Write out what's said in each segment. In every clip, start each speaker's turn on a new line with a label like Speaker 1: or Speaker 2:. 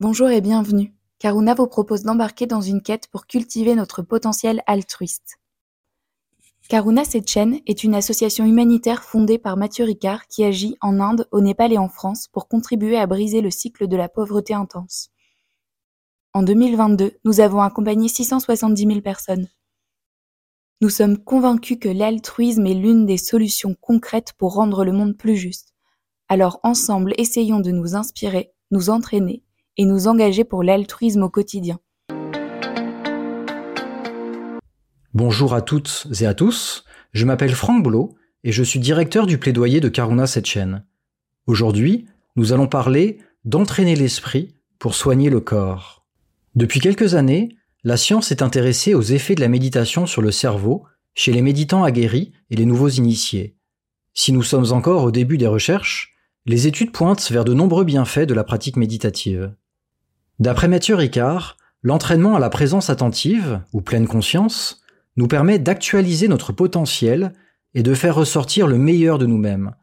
Speaker 1: Bonjour et bienvenue. Karuna vous propose d'embarquer dans une quête pour cultiver notre potentiel altruiste. Karuna Sechen est une association humanitaire fondée par Mathieu Ricard qui agit en Inde, au Népal et en France pour contribuer à briser le cycle de la pauvreté intense. En 2022, nous avons accompagné 670 000 personnes. Nous sommes convaincus que l'altruisme est l'une des solutions concrètes pour rendre le monde plus juste. Alors ensemble, essayons de nous inspirer, nous entraîner et nous engager pour l'altruisme au quotidien.
Speaker 2: Bonjour à toutes et à tous, je m'appelle Franck Boulot et je suis directeur du plaidoyer de Karuna Setchen. Aujourd'hui, nous allons parler d'entraîner l'esprit pour soigner le corps. Depuis quelques années, la science est intéressée aux effets de la méditation sur le cerveau chez les méditants aguerris et les nouveaux initiés. Si nous sommes encore au début des recherches, les études pointent vers de nombreux bienfaits de la pratique méditative. D'après Mathieu Ricard, l'entraînement à la présence attentive, ou pleine conscience, nous permet d'actualiser notre potentiel et de faire ressortir le meilleur de nous-mêmes.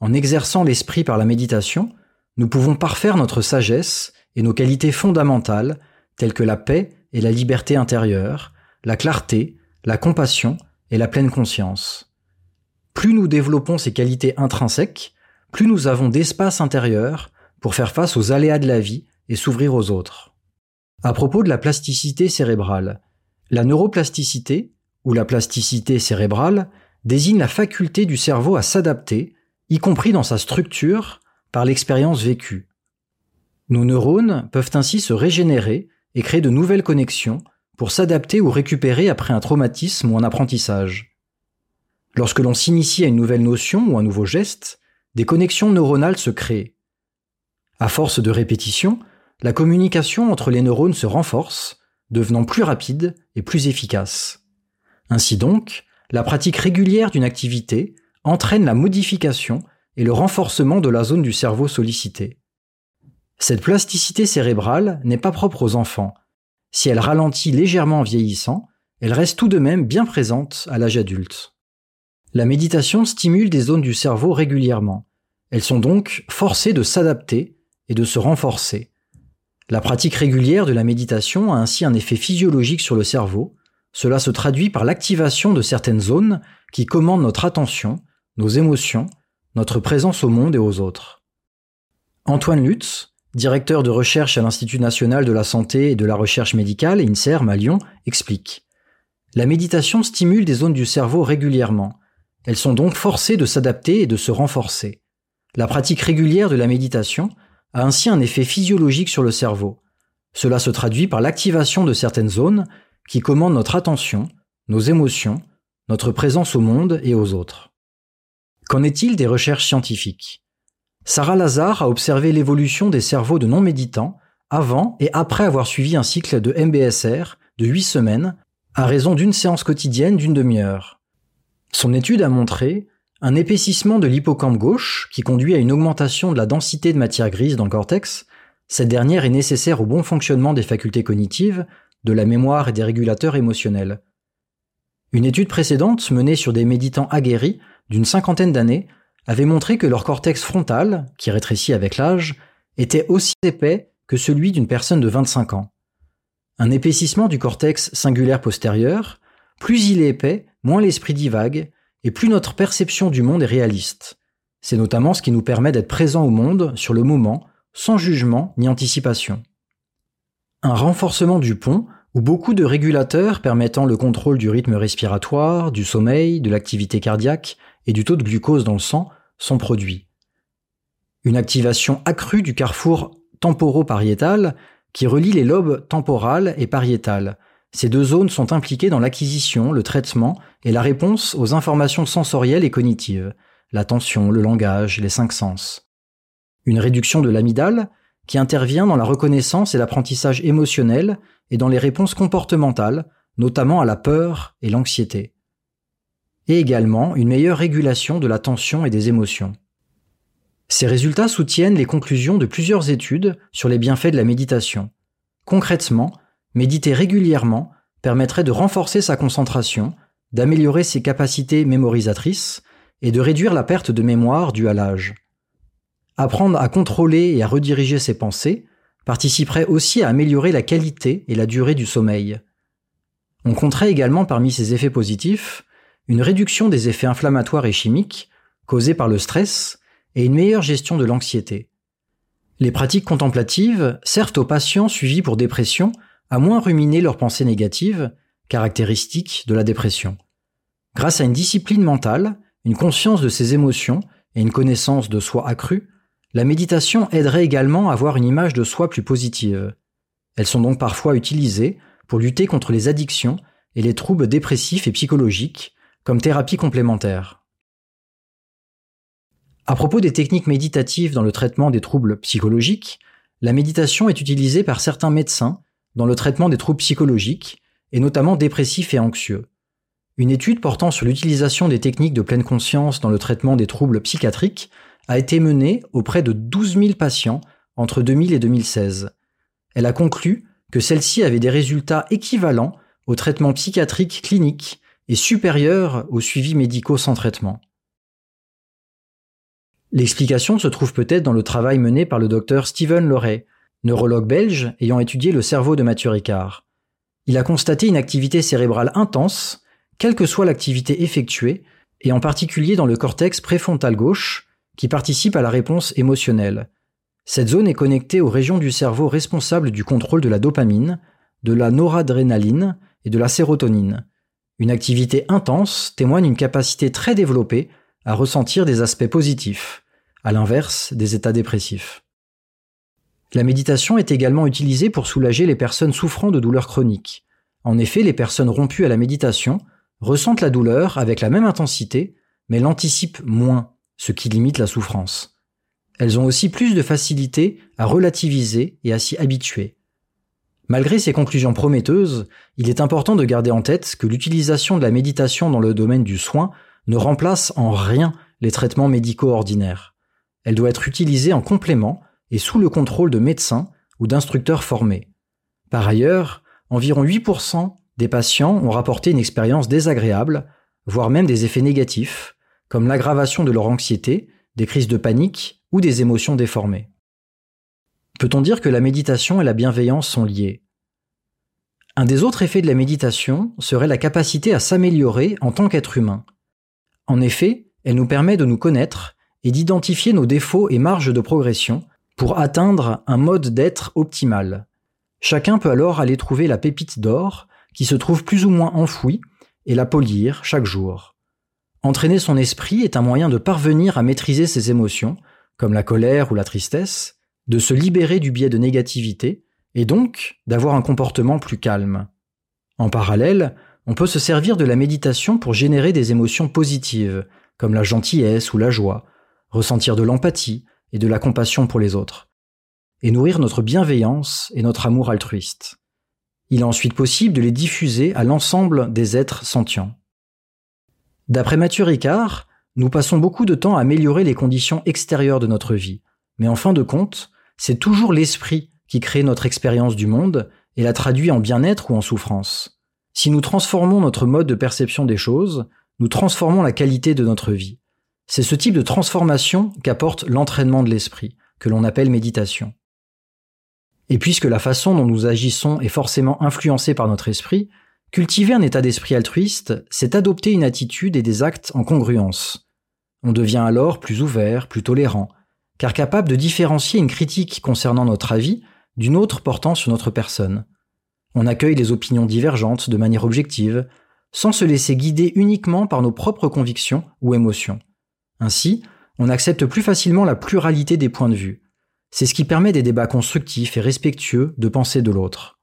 Speaker 2: En exerçant l'esprit par la méditation, nous pouvons parfaire notre sagesse et nos qualités fondamentales, telles que la paix et la liberté intérieure, la clarté, la compassion et la pleine conscience. Plus nous développons ces qualités intrinsèques, plus nous avons d'espace intérieur pour faire face aux aléas de la vie et s'ouvrir aux autres. À propos de la plasticité cérébrale, la neuroplasticité, ou la plasticité cérébrale, désigne la faculté du cerveau à s'adapter, y compris dans sa structure, par l'expérience vécue. Nos neurones peuvent ainsi se régénérer et créer de nouvelles connexions pour s'adapter ou récupérer après un traumatisme ou un apprentissage. Lorsque l'on s'initie à une nouvelle notion ou un nouveau geste, des connexions neuronales se créent. À force de répétition, la communication entre les neurones se renforce, devenant plus rapide et plus efficace. Ainsi donc, la pratique régulière d'une activité entraîne la modification et le renforcement de la zone du cerveau sollicitée. Cette plasticité cérébrale n'est pas propre aux enfants. Si elle ralentit légèrement en vieillissant, elle reste tout de même bien présente à l'âge adulte. La méditation stimule des zones du cerveau régulièrement. Elles sont donc forcées de s'adapter et de se renforcer. La pratique régulière de la méditation a ainsi un effet physiologique sur le cerveau. Cela se traduit par l'activation de certaines zones qui commandent notre attention, nos émotions, notre présence au monde et aux autres. Antoine Lutz, directeur de recherche à l'Institut national de la santé et de la recherche médicale, INSERM à Lyon, explique. La méditation stimule des zones du cerveau régulièrement. Elles sont donc forcées de s'adapter et de se renforcer. La pratique régulière de la méditation a ainsi un effet physiologique sur le cerveau. Cela se traduit par l'activation de certaines zones qui commandent notre attention, nos émotions, notre présence au monde et aux autres. Qu'en est-il des recherches scientifiques? Sarah Lazare a observé l'évolution des cerveaux de non-méditants avant et après avoir suivi un cycle de MBSR de 8 semaines à raison d'une séance quotidienne d'une demi-heure. Son étude a montré un épaississement de l'hippocampe gauche qui conduit à une augmentation de la densité de matière grise dans le cortex. Cette dernière est nécessaire au bon fonctionnement des facultés cognitives, de la mémoire et des régulateurs émotionnels. Une étude précédente, menée sur des méditants aguerris d'une cinquantaine d'années, avait montré que leur cortex frontal, qui rétrécit avec l'âge, était aussi épais que celui d'une personne de 25 ans. Un épaississement du cortex singulaire postérieur, plus il est épais, moins l'esprit divague, et plus notre perception du monde est réaliste. C'est notamment ce qui nous permet d'être présent au monde sur le moment, sans jugement ni anticipation. Un renforcement du pont, où beaucoup de régulateurs permettant le contrôle du rythme respiratoire, du sommeil, de l'activité cardiaque et du taux de glucose dans le sang sont produits. Une activation accrue du carrefour temporopariétal qui relie les lobes temporal et pariétal, ces deux zones sont impliquées dans l'acquisition, le traitement et la réponse aux informations sensorielles et cognitives, l'attention, le langage, les cinq sens. Une réduction de l'amygdale, qui intervient dans la reconnaissance et l'apprentissage émotionnel et dans les réponses comportementales, notamment à la peur et l'anxiété. Et également une meilleure régulation de l'attention et des émotions. Ces résultats soutiennent les conclusions de plusieurs études sur les bienfaits de la méditation. Concrètement, Méditer régulièrement permettrait de renforcer sa concentration, d'améliorer ses capacités mémorisatrices et de réduire la perte de mémoire due à l'âge. Apprendre à contrôler et à rediriger ses pensées participerait aussi à améliorer la qualité et la durée du sommeil. On compterait également parmi ces effets positifs une réduction des effets inflammatoires et chimiques causés par le stress et une meilleure gestion de l'anxiété. Les pratiques contemplatives servent aux patients suivis pour dépression à moins ruminer leurs pensées négatives, caractéristiques de la dépression. Grâce à une discipline mentale, une conscience de ses émotions et une connaissance de soi accrue, la méditation aiderait également à avoir une image de soi plus positive. Elles sont donc parfois utilisées pour lutter contre les addictions et les troubles dépressifs et psychologiques comme thérapie complémentaire. À propos des techniques méditatives dans le traitement des troubles psychologiques, la méditation est utilisée par certains médecins dans le traitement des troubles psychologiques, et notamment dépressifs et anxieux. Une étude portant sur l'utilisation des techniques de pleine conscience dans le traitement des troubles psychiatriques a été menée auprès de 12 000 patients entre 2000 et 2016. Elle a conclu que celle-ci avait des résultats équivalents aux traitements psychiatriques cliniques et supérieurs aux suivis médicaux sans traitement. L'explication se trouve peut-être dans le travail mené par le docteur Stephen Loray, neurologue belge ayant étudié le cerveau de Mathieu Ricard. Il a constaté une activité cérébrale intense, quelle que soit l'activité effectuée, et en particulier dans le cortex préfrontal gauche, qui participe à la réponse émotionnelle. Cette zone est connectée aux régions du cerveau responsables du contrôle de la dopamine, de la noradrénaline et de la sérotonine. Une activité intense témoigne une capacité très développée à ressentir des aspects positifs, à l'inverse des états dépressifs. La méditation est également utilisée pour soulager les personnes souffrant de douleurs chroniques. En effet, les personnes rompues à la méditation ressentent la douleur avec la même intensité, mais l'anticipent moins, ce qui limite la souffrance. Elles ont aussi plus de facilité à relativiser et à s'y habituer. Malgré ces conclusions prometteuses, il est important de garder en tête que l'utilisation de la méditation dans le domaine du soin ne remplace en rien les traitements médicaux ordinaires. Elle doit être utilisée en complément et sous le contrôle de médecins ou d'instructeurs formés. Par ailleurs, environ 8% des patients ont rapporté une expérience désagréable, voire même des effets négatifs, comme l'aggravation de leur anxiété, des crises de panique ou des émotions déformées. Peut-on dire que la méditation et la bienveillance sont liées? Un des autres effets de la méditation serait la capacité à s'améliorer en tant qu'être humain. En effet, elle nous permet de nous connaître et d'identifier nos défauts et marges de progression pour atteindre un mode d'être optimal. Chacun peut alors aller trouver la pépite d'or qui se trouve plus ou moins enfouie et la polir chaque jour. Entraîner son esprit est un moyen de parvenir à maîtriser ses émotions, comme la colère ou la tristesse, de se libérer du biais de négativité, et donc d'avoir un comportement plus calme. En parallèle, on peut se servir de la méditation pour générer des émotions positives, comme la gentillesse ou la joie, ressentir de l'empathie et de la compassion pour les autres, et nourrir notre bienveillance et notre amour altruiste. Il est ensuite possible de les diffuser à l'ensemble des êtres sentients. D'après Mathieu Ricard, nous passons beaucoup de temps à améliorer les conditions extérieures de notre vie, mais en fin de compte, c'est toujours l'esprit qui crée notre expérience du monde et la traduit en bien-être ou en souffrance. Si nous transformons notre mode de perception des choses, nous transformons la qualité de notre vie. C'est ce type de transformation qu'apporte l'entraînement de l'esprit, que l'on appelle méditation. Et puisque la façon dont nous agissons est forcément influencée par notre esprit, cultiver un état d'esprit altruiste, c'est adopter une attitude et des actes en congruence. On devient alors plus ouvert, plus tolérant, car capable de différencier une critique concernant notre avis d'une autre portant sur notre personne. On accueille les opinions divergentes de manière objective, sans se laisser guider uniquement par nos propres convictions ou émotions. Ainsi, on accepte plus facilement la pluralité des points de vue. C'est ce qui permet des débats constructifs et respectueux de penser de l'autre.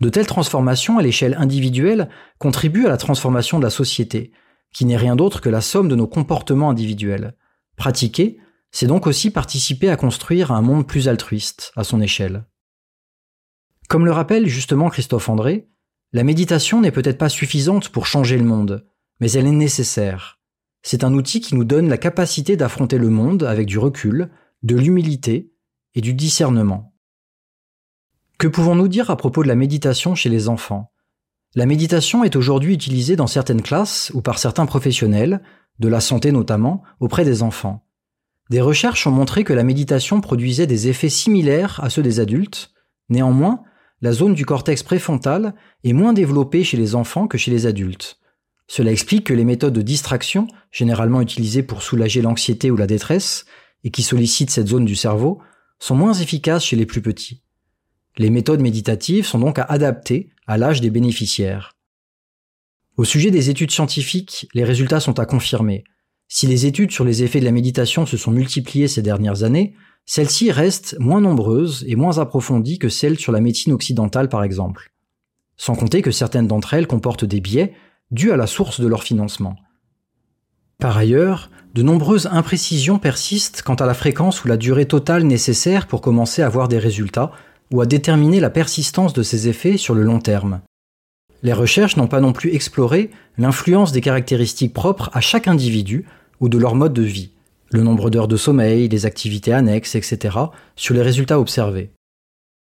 Speaker 2: De telles transformations à l'échelle individuelle contribuent à la transformation de la société, qui n'est rien d'autre que la somme de nos comportements individuels. Pratiqués, c'est donc aussi participer à construire un monde plus altruiste à son échelle. Comme le rappelle justement Christophe André, la méditation n'est peut-être pas suffisante pour changer le monde, mais elle est nécessaire. C'est un outil qui nous donne la capacité d'affronter le monde avec du recul, de l'humilité et du discernement. Que pouvons-nous dire à propos de la méditation chez les enfants? La méditation est aujourd'hui utilisée dans certaines classes ou par certains professionnels, de la santé notamment, auprès des enfants. Des recherches ont montré que la méditation produisait des effets similaires à ceux des adultes. Néanmoins, la zone du cortex préfrontal est moins développée chez les enfants que chez les adultes. Cela explique que les méthodes de distraction, généralement utilisées pour soulager l'anxiété ou la détresse, et qui sollicitent cette zone du cerveau, sont moins efficaces chez les plus petits. Les méthodes méditatives sont donc à adapter à l'âge des bénéficiaires. Au sujet des études scientifiques, les résultats sont à confirmer. Si les études sur les effets de la méditation se sont multipliées ces dernières années, celles-ci restent moins nombreuses et moins approfondies que celles sur la médecine occidentale par exemple. Sans compter que certaines d'entre elles comportent des biais dus à la source de leur financement. Par ailleurs, de nombreuses imprécisions persistent quant à la fréquence ou la durée totale nécessaire pour commencer à voir des résultats ou à déterminer la persistance de ces effets sur le long terme. Les recherches n'ont pas non plus exploré l'influence des caractéristiques propres à chaque individu ou de leur mode de vie, le nombre d'heures de sommeil, les activités annexes, etc., sur les résultats observés.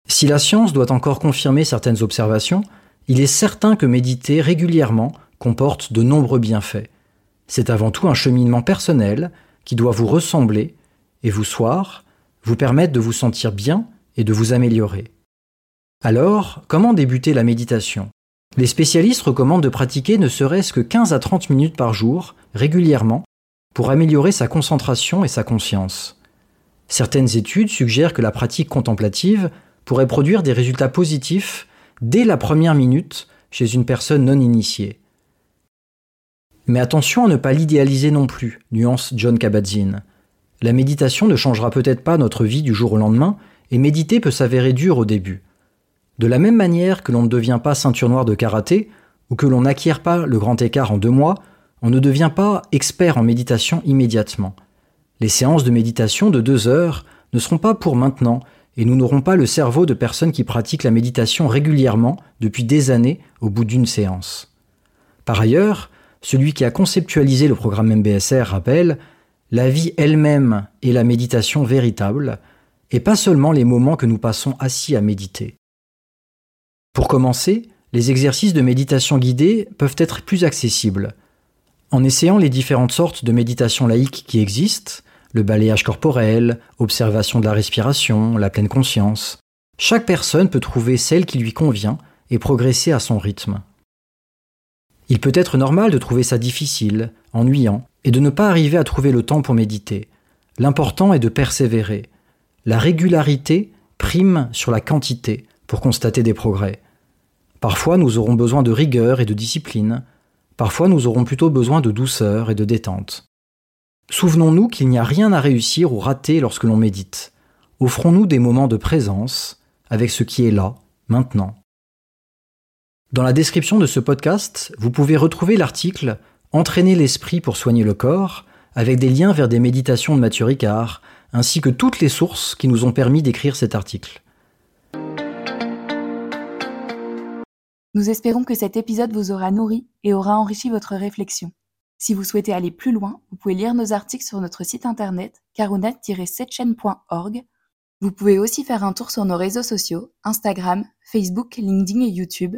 Speaker 2: Si la science doit encore confirmer certaines observations, il est certain que méditer régulièrement comporte de nombreux bienfaits. C'est avant tout un cheminement personnel qui doit vous ressembler et vous soir, vous permettre de vous sentir bien et de vous améliorer. Alors, comment débuter la méditation? Les spécialistes recommandent de pratiquer ne serait-ce que 15 à 30 minutes par jour, régulièrement, pour améliorer sa concentration et sa conscience. Certaines études suggèrent que la pratique contemplative pourrait produire des résultats positifs dès la première minute chez une personne non initiée. Mais attention à ne pas l'idéaliser non plus, nuance John Kabat-Zinn. La méditation ne changera peut-être pas notre vie du jour au lendemain, et méditer peut s'avérer dur au début. De la même manière que l'on ne devient pas ceinture noire de karaté, ou que l'on n'acquiert pas le grand écart en deux mois, on ne devient pas expert en méditation immédiatement. Les séances de méditation de deux heures ne seront pas pour maintenant, et nous n'aurons pas le cerveau de personnes qui pratiquent la méditation régulièrement depuis des années au bout d'une séance. Par ailleurs, celui qui a conceptualisé le programme MBSR rappelle La vie elle-même est la méditation véritable, et pas seulement les moments que nous passons assis à méditer. Pour commencer, les exercices de méditation guidée peuvent être plus accessibles. En essayant les différentes sortes de méditation laïque qui existent, le balayage corporel, observation de la respiration, la pleine conscience, chaque personne peut trouver celle qui lui convient et progresser à son rythme. Il peut être normal de trouver ça difficile, ennuyant, et de ne pas arriver à trouver le temps pour méditer. L'important est de persévérer. La régularité prime sur la quantité pour constater des progrès. Parfois nous aurons besoin de rigueur et de discipline, parfois nous aurons plutôt besoin de douceur et de détente. Souvenons-nous qu'il n'y a rien à réussir ou rater lorsque l'on médite. Offrons-nous des moments de présence avec ce qui est là, maintenant. Dans la description de ce podcast, vous pouvez retrouver l'article Entraîner l'esprit pour soigner le corps, avec des liens vers des méditations de Mathieu Ricard, ainsi que toutes les sources qui nous ont permis d'écrire cet article.
Speaker 1: Nous espérons que cet épisode vous aura nourri et aura enrichi votre réflexion. Si vous souhaitez aller plus loin, vous pouvez lire nos articles sur notre site internet karuna-setchen.org. Vous pouvez aussi faire un tour sur nos réseaux sociaux, Instagram, Facebook, LinkedIn et YouTube,